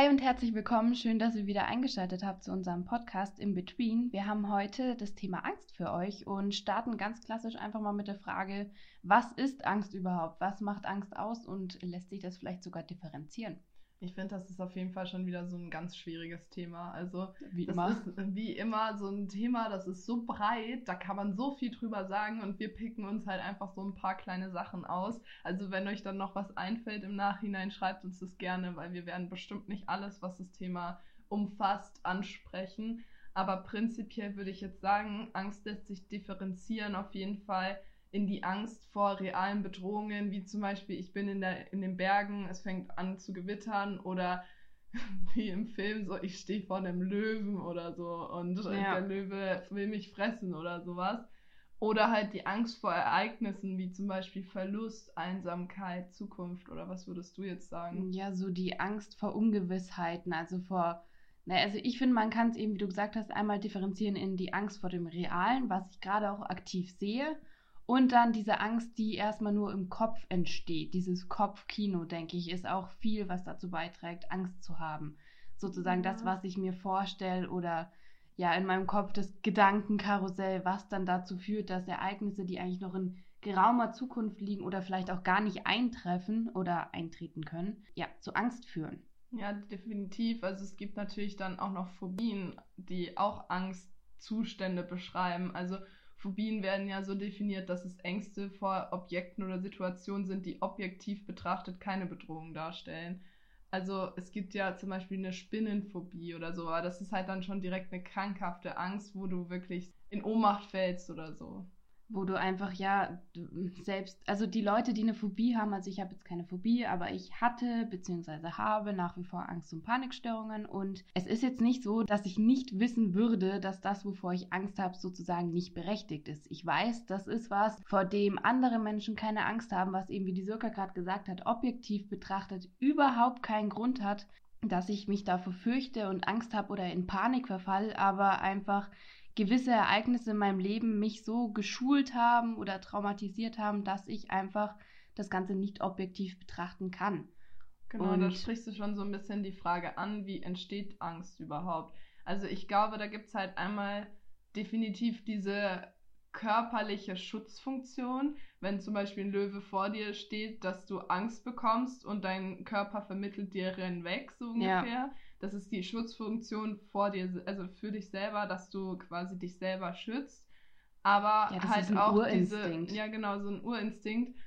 Hi und herzlich willkommen. Schön, dass ihr wieder eingeschaltet habt zu unserem Podcast In Between. Wir haben heute das Thema Angst für euch und starten ganz klassisch einfach mal mit der Frage, was ist Angst überhaupt? Was macht Angst aus und lässt sich das vielleicht sogar differenzieren? Ich finde, das ist auf jeden Fall schon wieder so ein ganz schwieriges Thema. Also, Wie das immer. ist wie immer so ein Thema, das ist so breit, da kann man so viel drüber sagen und wir picken uns halt einfach so ein paar kleine Sachen aus. Also, wenn euch dann noch was einfällt im Nachhinein, schreibt uns das gerne, weil wir werden bestimmt nicht alles, was das Thema umfasst, ansprechen. Aber prinzipiell würde ich jetzt sagen, Angst lässt sich differenzieren auf jeden Fall in die Angst vor realen Bedrohungen, wie zum Beispiel, ich bin in, der, in den Bergen, es fängt an zu gewittern oder wie im Film so, ich stehe vor einem Löwen oder so und Ja. der Löwe will mich fressen oder sowas. Oder halt die Angst vor Ereignissen wie zum Beispiel Verlust, Einsamkeit, Zukunft oder was würdest du jetzt sagen? Ja, so die Angst vor Ungewissheiten, also vor, na, also ich finde, man kann es eben, wie du gesagt hast, einmal differenzieren in die Angst vor dem Realen, was ich gerade auch aktiv sehe, und dann diese Angst, die erstmal nur im Kopf entsteht. Dieses Kopfkino, denke ich, ist auch viel, was dazu beiträgt, Angst zu haben. Sozusagen das, Ja. was ich mir vorstelle oder ja, in meinem Kopf das Gedankenkarussell, was dann dazu führt, dass Ereignisse, die eigentlich noch in geraumer Zukunft liegen oder vielleicht auch gar nicht eintreffen oder eintreten können, ja, zu Angst führen. Ja, definitiv. Also es gibt natürlich dann auch noch Phobien, die auch Angstzustände beschreiben. Also Phobien werden ja so definiert, dass es Ängste vor Objekten oder Situationen sind, die objektiv betrachtet keine Bedrohung darstellen. Also es gibt ja zum Beispiel eine Spinnenphobie oder so, aber das ist halt dann schon direkt eine krankhafte Angst, wo du wirklich in Ohnmacht fällst oder so. Wo du einfach ja selbst, also die Leute, die eine Phobie haben, also ich habe jetzt keine Phobie, aber ich hatte bzw. habe nach wie vor Angst- und Panikstörungen und es ist jetzt nicht so, dass ich nicht wissen würde, dass das, wovor ich Angst habe, sozusagen nicht berechtigt ist. Ich weiß, das ist was, vor dem andere Menschen keine Angst haben, was eben, wie die Sirka gerade gesagt hat, objektiv betrachtet überhaupt keinen Grund hat, dass ich mich davor fürchte und Angst habe oder in Panik verfall, aber einfach gewisse Ereignisse in meinem Leben mich so geschult haben oder traumatisiert haben, dass ich einfach das Ganze nicht objektiv betrachten kann. Genau, da Und- sprichst du schon so ein bisschen die Frage an, wie entsteht Angst überhaupt? Also ich glaube, da gibt es halt einmal definitiv diese körperliche Schutzfunktion, wenn zum Beispiel ein Löwe vor dir steht, dass du Angst bekommst und dein Körper vermittelt dir renn weg, so Ja. ungefähr. Das ist die Schutzfunktion vor dir, also für dich selber, dass du quasi dich selber schützt. Aber Ja, halt auch diese, ja genau, so ein Urinstinkt.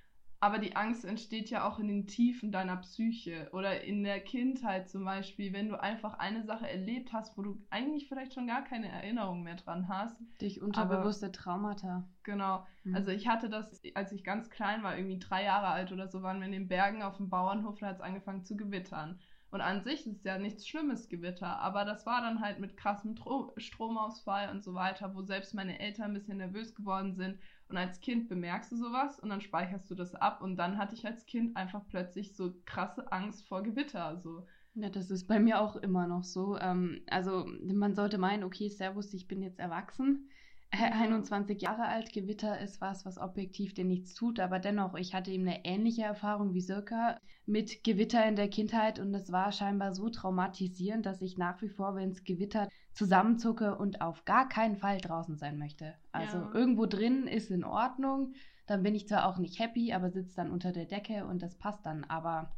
Aber die Angst entsteht ja auch in den Tiefen deiner Psyche oder in der Kindheit zum Beispiel, wenn du einfach eine Sache erlebt hast, wo du eigentlich vielleicht schon gar keine Erinnerung mehr dran hast. Durch unterbewusste Traumata. Genau. Mhm. Also ich hatte das, als ich ganz klein war, irgendwie drei Jahre alt oder so, waren wir in den Bergen auf dem Bauernhof, da hat es angefangen zu gewittern. Und an sich ist ja nichts Schlimmes Gewitter, aber das war dann halt mit krassem Tro Stromausfall und so weiter, wo selbst meine Eltern ein bisschen nervös geworden sind. Und als Kind bemerkst du sowas und dann speicherst du das ab. Und dann hatte ich als Kind einfach plötzlich so krasse Angst vor Gewitter. So. Ja, das ist bei mir auch immer noch so. Ähm, also man sollte meinen, okay, Servus, ich bin jetzt erwachsen. Äh, Ja. 21 Jahre alt, Gewitter ist was, was objektiv dir nichts tut, aber dennoch, ich hatte eben eine ähnliche Erfahrung wie Sirka mit Gewitter in der Kindheit und es war scheinbar so traumatisierend, dass ich nach wie vor, wenn es gewittert, zusammenzucke und auf gar keinen Fall draußen sein möchte. Also Ja. irgendwo drin ist in Ordnung, dann bin ich zwar auch nicht happy, aber sitze dann unter der Decke und das passt dann, aber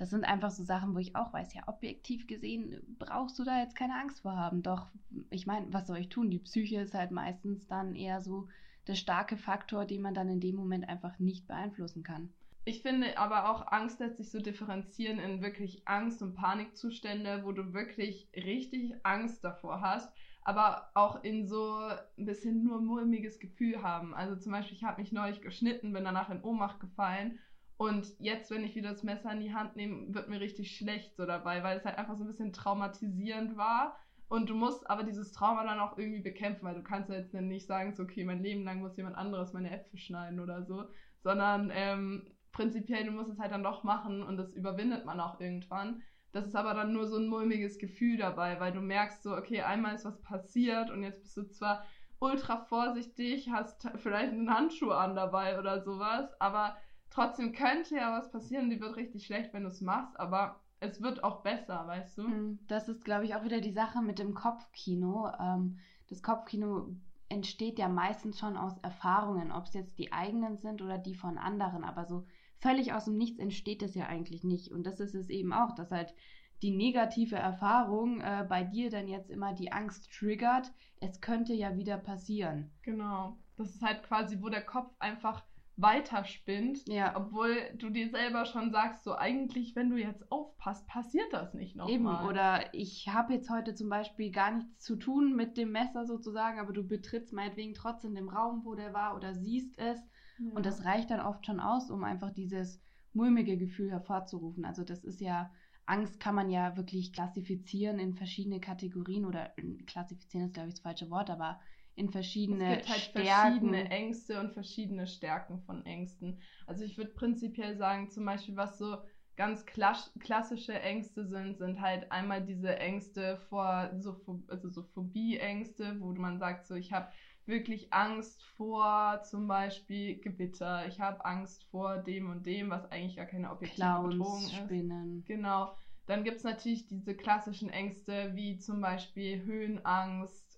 das sind einfach so Sachen, wo ich auch weiß, ja, objektiv gesehen brauchst du da jetzt keine Angst vor haben. Doch, ich meine, was soll ich tun? Die Psyche ist halt meistens dann eher so der starke Faktor, den man dann in dem Moment einfach nicht beeinflussen kann. Ich finde aber auch, Angst lässt sich so differenzieren in wirklich Angst- und Panikzustände, wo du wirklich richtig Angst davor hast, aber auch in so ein bisschen nur mulmiges Gefühl haben. Also zum Beispiel, ich habe mich neulich geschnitten, bin danach in Ohnmacht gefallen und jetzt, wenn ich wieder das Messer in die Hand nehme, wird mir richtig schlecht so dabei, weil es halt einfach so ein bisschen traumatisierend war. Und du musst aber dieses Trauma dann auch irgendwie bekämpfen, weil du kannst ja jetzt nicht sagen, so, okay, mein Leben lang muss jemand anderes meine Äpfel schneiden oder so, sondern ähm, prinzipiell, du musst es halt dann doch machen und das überwindet man auch irgendwann. Das ist aber dann nur so ein mulmiges Gefühl dabei, weil du merkst so, okay, einmal ist was passiert und jetzt bist du zwar ultra vorsichtig, hast vielleicht einen Handschuh an dabei oder sowas, aber trotzdem könnte ja was passieren, die wird richtig schlecht, wenn du es machst, aber es wird auch besser, weißt du? Hm, das ist, glaube ich, auch wieder die Sache mit dem Kopfkino. Ähm, das Kopfkino entsteht ja meistens schon aus Erfahrungen, ob es jetzt die eigenen sind oder die von anderen. Aber so völlig aus dem Nichts entsteht es ja eigentlich nicht. Und das ist es eben auch, dass halt die negative Erfahrung äh, bei dir dann jetzt immer die Angst triggert, es könnte ja wieder passieren. Genau. Das ist halt quasi, wo der Kopf einfach weiterspinnt, ja. obwohl du dir selber schon sagst, so eigentlich, wenn du jetzt aufpasst, passiert das nicht nochmal. Eben, oder ich habe jetzt heute zum Beispiel gar nichts zu tun mit dem Messer sozusagen, aber du betrittst meinetwegen trotzdem den Raum, wo der war oder siehst es ja. und das reicht dann oft schon aus, um einfach dieses mulmige Gefühl hervorzurufen. Also das ist ja Angst kann man ja wirklich klassifizieren in verschiedene Kategorien oder klassifizieren ist, glaube ich, das falsche Wort, aber in verschiedene Es gibt halt Stärken. verschiedene Ängste und verschiedene Stärken von Ängsten. Also ich würde prinzipiell sagen, zum Beispiel, was so ganz klassische Ängste sind, sind halt einmal diese Ängste vor, so, also so Phobie-Ängste, wo man sagt, so ich habe wirklich Angst vor zum Beispiel Gewitter. Ich habe Angst vor dem und dem, was eigentlich gar keine objektive Clowns, Bedrohung ist. Spinnen. Genau. Dann gibt es natürlich diese klassischen Ängste wie zum Beispiel Höhenangst,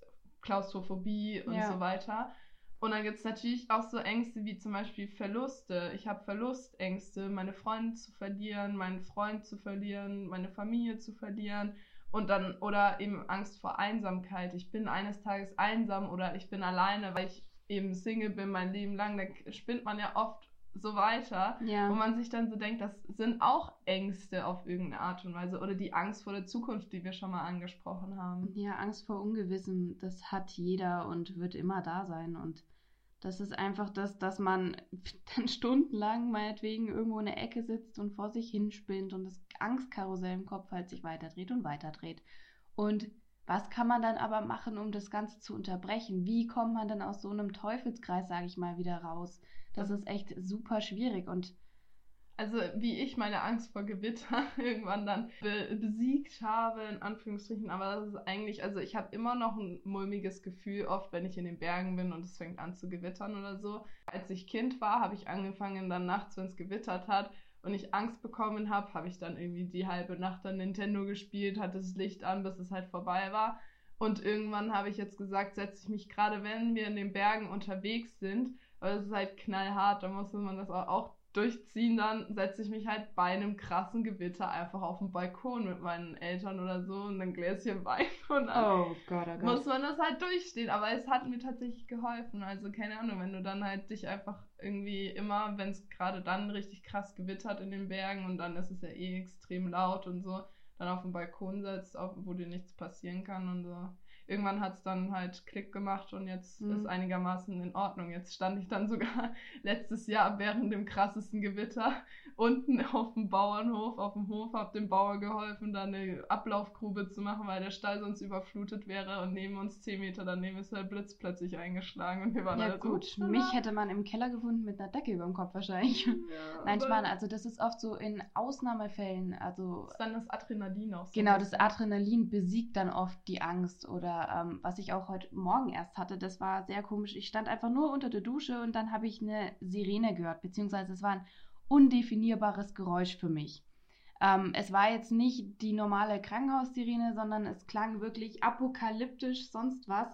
Klaustrophobie und ja. so weiter. Und dann gibt es natürlich auch so Ängste wie zum Beispiel Verluste. Ich habe Verlustängste, meine Freunde zu verlieren, meinen Freund zu verlieren, meine Familie zu verlieren. Und dann, oder eben Angst vor Einsamkeit. Ich bin eines Tages einsam oder ich bin alleine, weil ich eben Single bin mein Leben lang. Da spinnt man ja oft so weiter, ja. wo man sich dann so denkt, das sind auch Ängste auf irgendeine Art und Weise oder die Angst vor der Zukunft, die wir schon mal angesprochen haben. Ja, Angst vor Ungewissem, das hat jeder und wird immer da sein und das ist einfach das, dass man dann stundenlang meinetwegen irgendwo in der Ecke sitzt und vor sich hinspinnt und das Angstkarussell im Kopf halt sich weiterdreht und weiterdreht. Und was kann man dann aber machen, um das Ganze zu unterbrechen? Wie kommt man dann aus so einem Teufelskreis, sage ich mal, wieder raus? Das ist echt super schwierig und also wie ich meine Angst vor Gewitter irgendwann dann be besiegt habe, in Anführungsstrichen, aber das ist eigentlich, also ich habe immer noch ein mulmiges Gefühl, oft wenn ich in den Bergen bin und es fängt an zu gewittern oder so. Als ich Kind war, habe ich angefangen dann nachts, wenn es gewittert hat und ich Angst bekommen habe, habe ich dann irgendwie die halbe Nacht dann Nintendo gespielt, hatte das Licht an, bis es halt vorbei war. Und irgendwann habe ich jetzt gesagt, setze ich mich gerade, wenn wir in den Bergen unterwegs sind, weil es ist halt knallhart, da muss man das auch durchziehen, dann setze ich mich halt bei einem krassen Gewitter einfach auf den Balkon mit meinen Eltern oder so und ein Gläschen Wein und dann oh Gott, oh Gott. muss man das halt durchstehen. Aber es hat mir tatsächlich geholfen. Also keine Ahnung, wenn du dann halt dich einfach irgendwie immer, wenn es gerade dann richtig krass gewittert in den Bergen und dann ist es ja eh extrem laut und so, dann auf den Balkon setzt, wo dir nichts passieren kann und so irgendwann hat es dann halt Klick gemacht und jetzt mhm. ist einigermaßen in Ordnung. Jetzt stand ich dann sogar letztes Jahr während dem krassesten Gewitter unten auf dem Bauernhof, auf dem Hof, habe dem Bauer geholfen, da eine Ablaufgrube zu machen, weil der Stall sonst überflutet wäre und neben uns zehn Meter daneben ist der Blitz plötzlich eingeschlagen und wir waren Ja alle gut, so, mich hätte man im Keller gefunden mit einer Decke über dem Kopf wahrscheinlich. Ja, Nein, ich meine, also das ist oft so in Ausnahmefällen, also... Das ist dann das Adrenalin auch so. Genau, das Adrenalin besiegt dann oft die Angst oder ähm, was ich auch heute Morgen erst hatte, das war sehr komisch. Ich stand einfach nur unter der Dusche und dann habe ich eine Sirene gehört, beziehungsweise es war ein undefinierbares Geräusch für mich. Ähm, es war jetzt nicht die normale Krankenhaussirene, sondern es klang wirklich apokalyptisch, sonst was.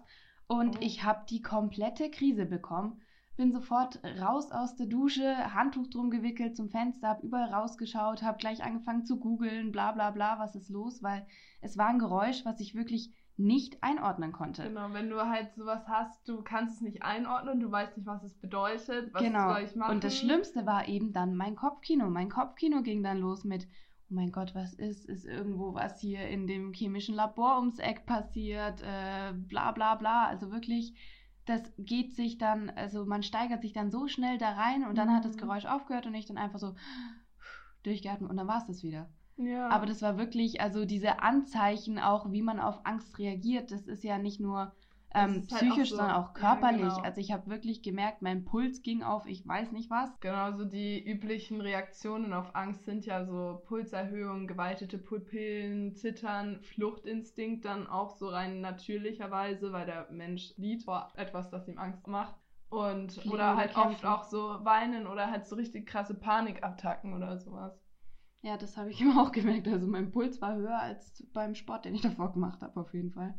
Und oh. ich habe die komplette Krise bekommen. Bin sofort raus aus der Dusche, Handtuch drum gewickelt zum Fenster, habe überall rausgeschaut, habe gleich angefangen zu googeln, bla bla bla, was ist los, weil es war ein Geräusch, was ich wirklich nicht einordnen konnte. Genau, wenn du halt sowas hast, du kannst es nicht einordnen, du weißt nicht, was es bedeutet, was genau. soll ich machen. Und das Schlimmste war eben dann mein Kopfkino. Mein Kopfkino ging dann los mit, oh mein Gott, was ist, ist irgendwo was hier in dem chemischen Labor ums Eck passiert, äh, bla bla bla. Also wirklich, das geht sich dann, also man steigert sich dann so schnell da rein und dann mhm. hat das mhm. Geräusch aufgehört und ich dann einfach so durchgeatmet und dann war es das wieder. Ja. Aber das war wirklich, also diese Anzeichen auch, wie man auf Angst reagiert, das ist ja nicht nur ähm, psychisch, halt auch so, sondern auch körperlich. Ja, genau. Also ich habe wirklich gemerkt, mein Puls ging auf, ich weiß nicht was. Genau, so die üblichen Reaktionen auf Angst sind ja so Pulserhöhung, geweitete Pupillen, Zittern, Fluchtinstinkt dann auch so rein natürlicherweise, weil der Mensch liebt vor etwas, das ihm Angst macht. Und Fliegen oder halt oft auch so weinen oder halt so richtig krasse Panikattacken oder sowas. Ja, das habe ich immer auch gemerkt. Also mein Puls war höher als beim Sport, den ich davor gemacht habe, auf jeden Fall.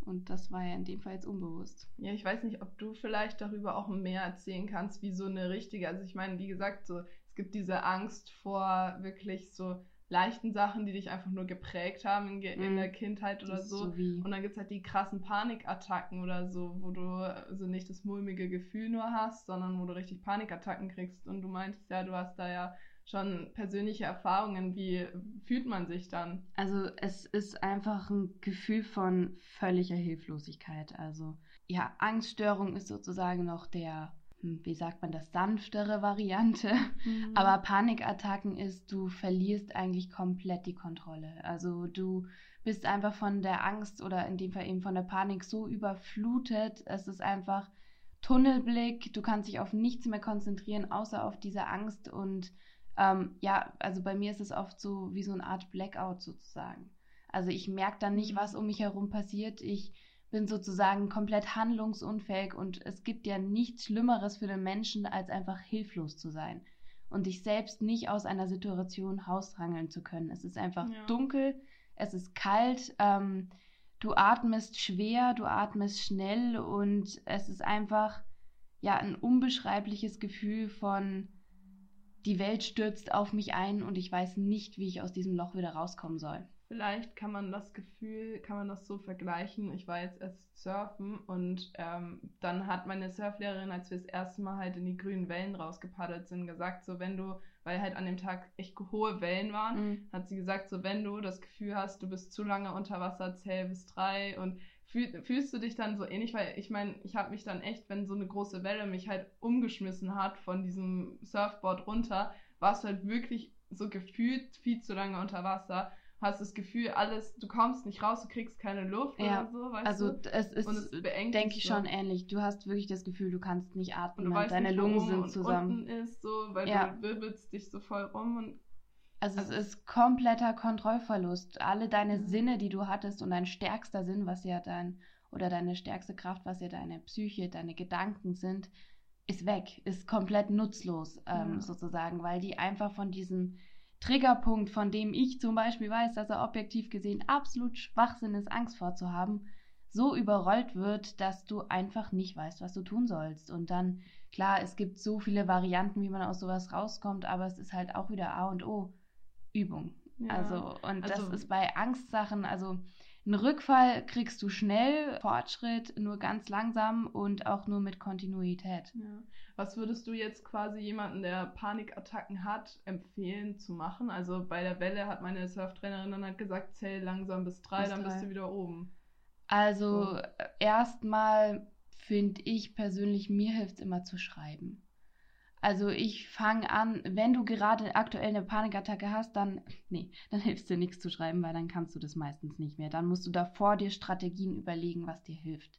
Und das war ja in dem Fall jetzt unbewusst. Ja, ich weiß nicht, ob du vielleicht darüber auch mehr erzählen kannst, wie so eine richtige, also ich meine, wie gesagt, so, es gibt diese Angst vor wirklich so leichten Sachen, die dich einfach nur geprägt haben in, in der mhm. Kindheit oder so. so und dann gibt es halt die krassen Panikattacken oder so, wo du so nicht das mulmige Gefühl nur hast, sondern wo du richtig Panikattacken kriegst. Und du meintest ja, du hast da ja schon persönliche Erfahrungen. Wie fühlt man sich dann? Also es ist einfach ein Gefühl von völliger Hilflosigkeit. Also ja, Angststörung ist sozusagen noch der hm, wie sagt man das, sanftere Variante. Mhm. Aber Panikattacken ist, du verlierst eigentlich komplett die Kontrolle. Also du bist einfach von der Angst oder in dem Fall eben von der Panik so überflutet. Es ist einfach Tunnelblick. Du kannst dich auf nichts mehr konzentrieren, außer auf diese Angst. Und ähm, ja, also bei mir ist es oft so wie so eine Art Blackout sozusagen. Also ich merke dann nicht, mhm. was um mich herum passiert. Ich bin sozusagen komplett handlungsunfähig und es gibt ja nichts Schlimmeres für den Menschen, als einfach hilflos zu sein und dich selbst nicht aus einer Situation hausrangeln zu können. Es ist einfach ja. dunkel, es ist kalt, ähm, du atmest schwer, du atmest schnell und es ist einfach ja ein unbeschreibliches Gefühl von die Welt stürzt auf mich ein und ich weiß nicht, wie ich aus diesem Loch wieder rauskommen soll. Vielleicht kann man das Gefühl, kann man das so vergleichen. Ich war jetzt erst surfen und ähm, dann hat meine Surflehrerin, als wir das erste Mal halt in die grünen Wellen rausgepaddelt sind, gesagt, so wenn du, weil halt an dem Tag echt hohe Wellen waren, mhm. hat sie gesagt, so wenn du das Gefühl hast, du bist zu lange unter Wasser, zähl bis drei und fühl, fühlst du dich dann so ähnlich, weil ich meine, ich habe mich dann echt, wenn so eine große Welle mich halt umgeschmissen hat von diesem Surfboard runter, warst du halt wirklich so gefühlt viel zu lange unter Wasser hast das Gefühl, alles, du kommst nicht raus, du kriegst keine Luft ja, oder so, weißt also du? es ist, denke ich, so. schon ähnlich. Du hast wirklich das Gefühl, du kannst nicht atmen, und, und deine nicht, Lungen sind zusammen. ist, so, weil ja. du wirbelst dich so voll rum und also, also es ist kompletter Kontrollverlust. Alle deine mhm. Sinne, die du hattest und dein stärkster Sinn, was ja dein, oder deine stärkste Kraft, was ja deine Psyche, deine Gedanken sind, ist weg, ist komplett nutzlos ähm, ja. sozusagen, weil die einfach von diesem Triggerpunkt, von dem ich zum Beispiel weiß, dass er objektiv gesehen absolut Schwachsinn ist, Angst vorzuhaben, so überrollt wird, dass du einfach nicht weißt, was du tun sollst. Und dann, klar, es gibt so viele Varianten, wie man aus sowas rauskommt, aber es ist halt auch wieder A und O Übung. Ja, also, und also, das ist bei Angstsachen, also einen Rückfall kriegst du schnell, Fortschritt nur ganz langsam und auch nur mit Kontinuität. Ja. Was würdest du jetzt quasi jemanden, der Panikattacken hat, empfehlen zu machen? Also bei der Welle hat meine Surftrainerin dann halt gesagt, zähl langsam bis drei, bis dann drei. bist du wieder oben. Also so. erstmal finde ich persönlich, mir hilft es immer zu schreiben. Also ich fange an, wenn du gerade aktuell eine Panikattacke hast, dann, nee, dann hilft dir nichts zu schreiben, weil dann kannst du das meistens nicht mehr. Dann musst du davor dir Strategien überlegen, was dir hilft.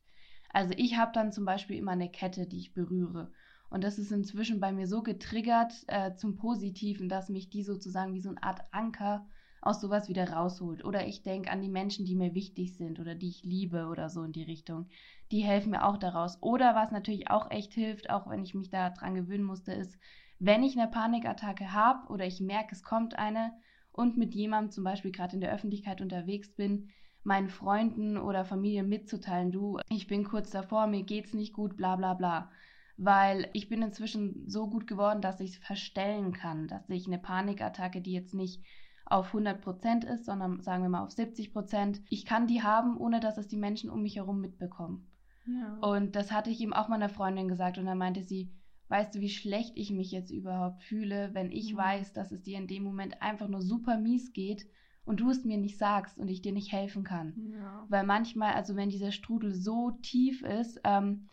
Also ich habe dann zum Beispiel immer eine Kette, die ich berühre. Und das ist inzwischen bei mir so getriggert äh, zum Positiven, dass mich die sozusagen wie so eine Art Anker aus sowas wieder rausholt. Oder ich denke an die Menschen, die mir wichtig sind oder die ich liebe oder so in die Richtung. Die helfen mir auch daraus. Oder was natürlich auch echt hilft, auch wenn ich mich da dran gewöhnen musste, ist, wenn ich eine Panikattacke habe oder ich merke, es kommt eine und mit jemandem zum Beispiel gerade in der Öffentlichkeit unterwegs bin, meinen Freunden oder Familie mitzuteilen, du, ich bin kurz davor, mir geht's nicht gut, bla bla bla weil ich bin inzwischen so gut geworden, dass ich es verstellen kann, dass ich eine Panikattacke, die jetzt nicht auf 100% ist, sondern sagen wir mal auf 70%, ich kann die haben, ohne dass es die Menschen um mich herum mitbekommen. Ja. Und das hatte ich ihm auch meiner Freundin gesagt und dann meinte sie, weißt du, wie schlecht ich mich jetzt überhaupt fühle, wenn ich mhm. weiß, dass es dir in dem Moment einfach nur super mies geht und du es mir nicht sagst und ich dir nicht helfen kann. Ja. Weil manchmal, also wenn dieser Strudel so tief ist, ähm,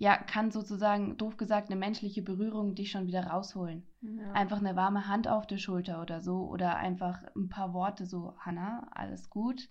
ja, kann sozusagen, doof gesagt, eine menschliche Berührung dich schon wieder rausholen. Ja. Einfach eine warme Hand auf der Schulter oder so oder einfach ein paar Worte so, Hanna, alles gut,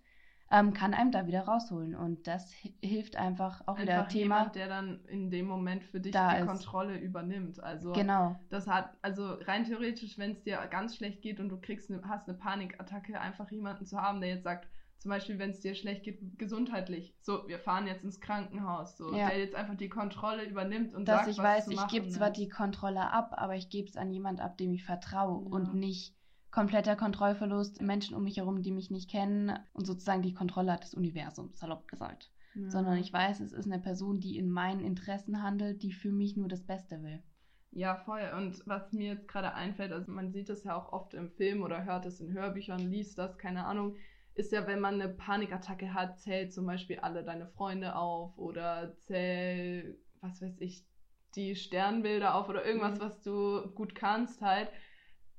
ähm, kann einem da wieder rausholen. Und das hilft einfach auch einfach wieder Thema. Jemand, der dann in dem Moment für dich die ist. Kontrolle übernimmt. Also genau. das hat, also rein theoretisch, wenn es dir ganz schlecht geht und du kriegst eine, hast eine Panikattacke, einfach jemanden zu haben, der jetzt sagt, zum Beispiel, wenn es dir schlecht geht, gesundheitlich. So, wir fahren jetzt ins Krankenhaus. So, ja. der jetzt einfach die Kontrolle übernimmt und Dass sagt, ich was weiß, zu ich gebe zwar die Kontrolle ab, aber ich gebe es an jemand ab, dem ich vertraue ja. und nicht kompletter Kontrollverlust, Menschen um mich herum, die mich nicht kennen und sozusagen die Kontrolle hat des Universums, salopp gesagt. Ja. Sondern ich weiß, es ist eine Person, die in meinen Interessen handelt, die für mich nur das Beste will. Ja, voll. Und was mir jetzt gerade einfällt, also man sieht es ja auch oft im Film oder hört es in Hörbüchern, liest das, keine Ahnung, ist ja, wenn man eine Panikattacke hat, zählt zum Beispiel alle deine Freunde auf oder zähl, was weiß ich, die Sternbilder auf oder irgendwas, mhm. was du gut kannst halt.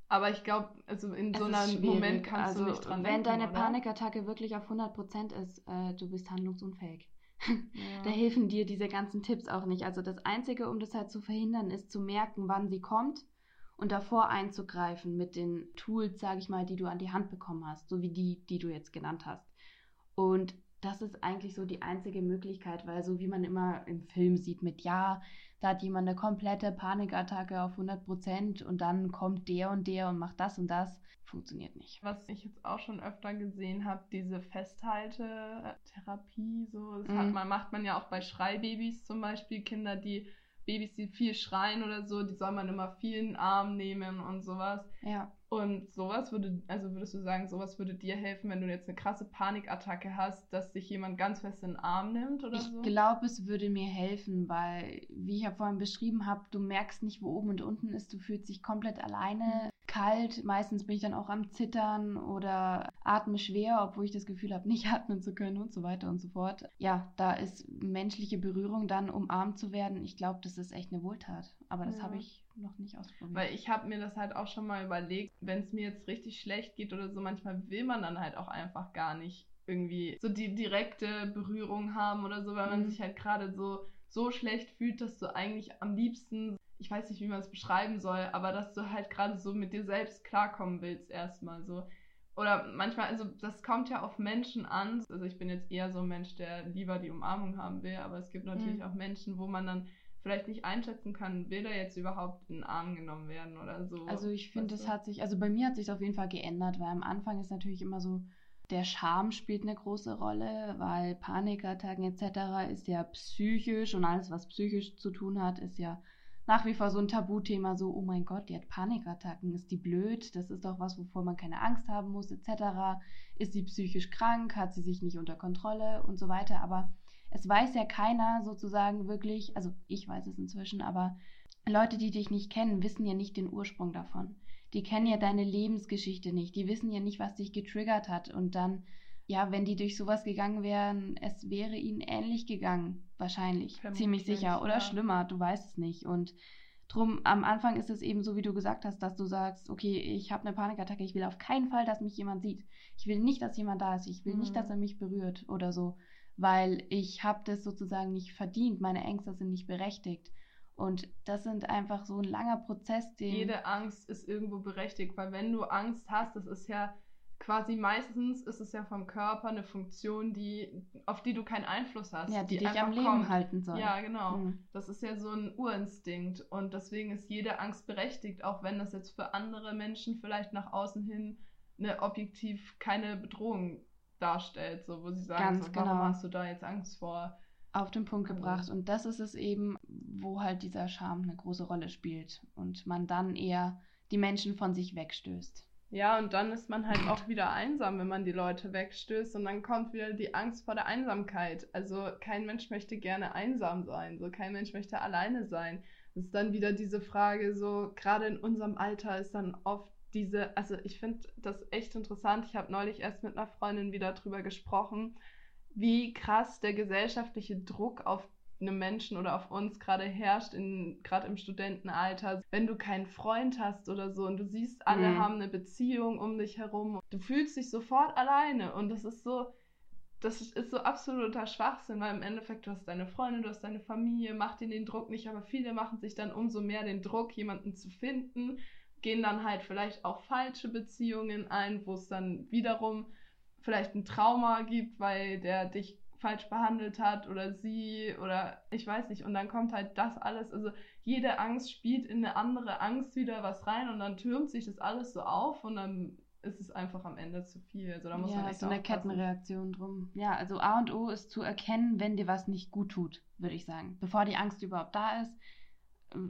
Aber ich glaube, also in so einem Moment kannst also, du nicht dran Wenn denken, deine oder? Panikattacke wirklich auf 100% ist, äh, du bist handlungsunfähig. Ja. da helfen dir diese ganzen Tipps auch nicht. Also das Einzige, um das halt zu verhindern, ist zu merken, wann sie kommt und davor einzugreifen mit den Tools, sage ich mal, die du an die Hand bekommen hast, so wie die, die du jetzt genannt hast. Und das ist eigentlich so die einzige Möglichkeit, weil so wie man immer im Film sieht mit ja, da hat jemand eine komplette Panikattacke auf 100 Prozent und dann kommt der und der und macht das und das, funktioniert nicht. Was ich jetzt auch schon öfter gesehen habe, diese Festhaltetherapie, so, das mhm. hat man, macht man ja auch bei Schreibabys zum Beispiel, Kinder, die Babys, die viel schreien oder so, die soll man immer viel in den Arm nehmen und sowas. Ja. Und sowas würde, also würdest du sagen, sowas würde dir helfen, wenn du jetzt eine krasse Panikattacke hast, dass dich jemand ganz fest in den Arm nimmt oder ich so? Ich glaube, es würde mir helfen, weil, wie ich ja vorhin beschrieben habe, du merkst nicht, wo oben und unten ist, du fühlst dich komplett alleine kalt. Meistens bin ich dann auch am Zittern oder atme schwer, obwohl ich das Gefühl habe, nicht atmen zu können und so weiter und so fort. Ja, da ist menschliche Berührung dann umarmt zu werden. Ich glaube, das ist echt eine Wohltat. Aber das ja. habe ich noch nicht ausprobiert. Weil ich habe mir das halt auch schon mal überlegt, wenn es mir jetzt richtig schlecht geht oder so, manchmal will man dann halt auch einfach gar nicht irgendwie so die direkte Berührung haben oder so, weil mhm. man sich halt gerade so so schlecht fühlt, dass du eigentlich am liebsten ich weiß nicht, wie man es beschreiben soll, aber dass du halt gerade so mit dir selbst klarkommen willst erstmal so. Oder manchmal, also das kommt ja auf Menschen an. Also ich bin jetzt eher so ein Mensch, der lieber die Umarmung haben will, aber es gibt natürlich mhm. auch Menschen, wo man dann vielleicht nicht einschätzen kann, will er jetzt überhaupt in den Arm genommen werden oder so. Also ich finde, das hat sich, also bei mir hat sich auf jeden Fall geändert, weil am Anfang ist natürlich immer so, der Charme spielt eine große Rolle, weil Panikattacken etc. ist ja psychisch und alles, was psychisch zu tun hat, ist ja nach wie vor so ein Tabuthema, so, oh mein Gott, die hat Panikattacken, ist die blöd, das ist doch was, wovor man keine Angst haben muss, etc. Ist sie psychisch krank, hat sie sich nicht unter Kontrolle und so weiter. Aber es weiß ja keiner sozusagen wirklich, also ich weiß es inzwischen, aber Leute, die dich nicht kennen, wissen ja nicht den Ursprung davon. Die kennen ja deine Lebensgeschichte nicht, die wissen ja nicht, was dich getriggert hat. Und dann ja, wenn die durch sowas gegangen wären, es wäre ihnen ähnlich gegangen, wahrscheinlich, Vermutlich, ziemlich sicher. Oder ja. schlimmer, du weißt es nicht. Und drum am Anfang ist es eben so, wie du gesagt hast, dass du sagst, okay, ich habe eine Panikattacke, ich will auf keinen Fall, dass mich jemand sieht. Ich will nicht, dass jemand da ist, ich will mhm. nicht, dass er mich berührt oder so, weil ich habe das sozusagen nicht verdient, meine Ängste sind nicht berechtigt. Und das sind einfach so ein langer Prozess, den. Jede Angst ist irgendwo berechtigt, weil wenn du Angst hast, das ist ja quasi meistens ist es ja vom Körper eine Funktion, die, auf die du keinen Einfluss hast. Ja, die, die dich am Leben kommt. halten soll. Ja, genau. Mhm. Das ist ja so ein Urinstinkt und deswegen ist jede Angst berechtigt, auch wenn das jetzt für andere Menschen vielleicht nach außen hin eine objektiv keine Bedrohung darstellt, so wo sie sagen, Ganz so, warum genau. hast du da jetzt Angst vor? Auf den Punkt also gebracht. Und das ist es eben, wo halt dieser Charme eine große Rolle spielt und man dann eher die Menschen von sich wegstößt. Ja, und dann ist man halt auch wieder einsam, wenn man die Leute wegstößt und dann kommt wieder die Angst vor der Einsamkeit. Also kein Mensch möchte gerne einsam sein, so kein Mensch möchte alleine sein. Das ist dann wieder diese Frage, so gerade in unserem Alter ist dann oft diese, also ich finde das echt interessant. Ich habe neulich erst mit einer Freundin wieder drüber gesprochen, wie krass der gesellschaftliche Druck auf einem Menschen oder auf uns gerade herrscht, gerade im Studentenalter. Wenn du keinen Freund hast oder so und du siehst, alle mhm. haben eine Beziehung um dich herum, du fühlst dich sofort alleine und das ist so, das ist so absoluter Schwachsinn, weil im Endeffekt du hast deine Freunde, du hast deine Familie, mach dir den Druck nicht, aber viele machen sich dann umso mehr den Druck, jemanden zu finden, gehen dann halt vielleicht auch falsche Beziehungen ein, wo es dann wiederum vielleicht ein Trauma gibt, weil der dich falsch behandelt hat oder sie oder ich weiß nicht. Und dann kommt halt das alles, also jede Angst spielt in eine andere Angst wieder was rein und dann türmt sich das alles so auf und dann ist es einfach am Ende zu viel. Also da muss ja, man echt so eine Kettenreaktion drum. Ja, also A und O ist zu erkennen, wenn dir was nicht gut tut, würde ich sagen. Bevor die Angst überhaupt da ist,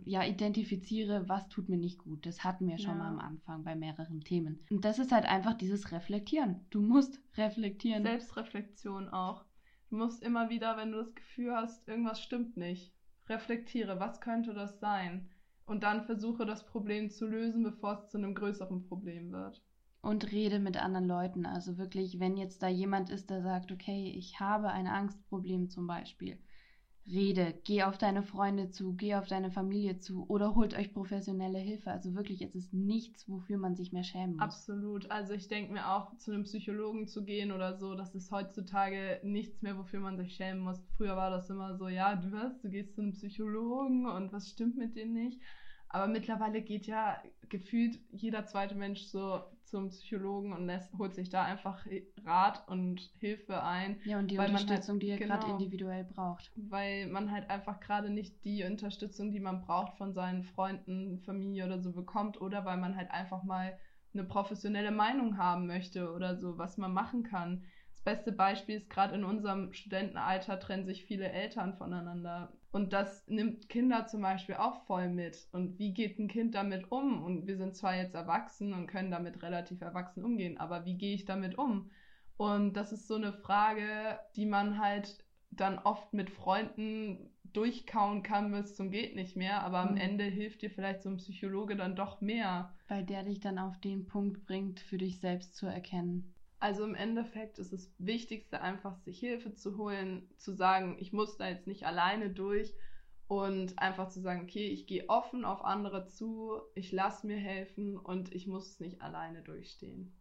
ja, identifiziere, was tut mir nicht gut. Das hatten wir schon ja. mal am Anfang bei mehreren Themen. Und das ist halt einfach dieses Reflektieren. Du musst reflektieren. Selbstreflexion auch. Du musst immer wieder, wenn du das Gefühl hast, irgendwas stimmt nicht, reflektiere, was könnte das sein? Und dann versuche das Problem zu lösen, bevor es zu einem größeren Problem wird. Und rede mit anderen Leuten. Also wirklich, wenn jetzt da jemand ist, der sagt, okay, ich habe ein Angstproblem zum Beispiel rede, geh auf deine Freunde zu, geh auf deine Familie zu oder holt euch professionelle Hilfe. Also wirklich, es ist nichts, wofür man sich mehr schämen muss. Absolut. Also ich denke mir auch, zu einem Psychologen zu gehen oder so, das ist heutzutage nichts mehr, wofür man sich schämen muss. Früher war das immer so, ja, du wirst, du gehst zu einem Psychologen und was stimmt mit dir nicht? Aber mittlerweile geht ja gefühlt jeder zweite Mensch so zum Psychologen und lässt, holt sich da einfach Rat und Hilfe ein. Ja, und die Unterstützung, halt, die er genau, gerade individuell braucht. Weil man halt einfach gerade nicht die Unterstützung, die man braucht von seinen Freunden, Familie oder so bekommt oder weil man halt einfach mal eine professionelle Meinung haben möchte oder so, was man machen kann. Das beste Beispiel ist gerade in unserem Studentenalter trennen sich viele Eltern voneinander. Und das nimmt Kinder zum Beispiel auch voll mit. Und wie geht ein Kind damit um? Und wir sind zwar jetzt erwachsen und können damit relativ erwachsen umgehen, aber wie gehe ich damit um? Und das ist so eine Frage, die man halt dann oft mit Freunden durchkauen kann bis zum geht nicht mehr, aber am mhm. Ende hilft dir vielleicht so ein Psychologe dann doch mehr. Weil der dich dann auf den Punkt bringt, für dich selbst zu erkennen. Also im Endeffekt ist das Wichtigste einfach, sich Hilfe zu holen, zu sagen, ich muss da jetzt nicht alleine durch und einfach zu sagen, okay, ich gehe offen auf andere zu, ich lasse mir helfen und ich muss es nicht alleine durchstehen.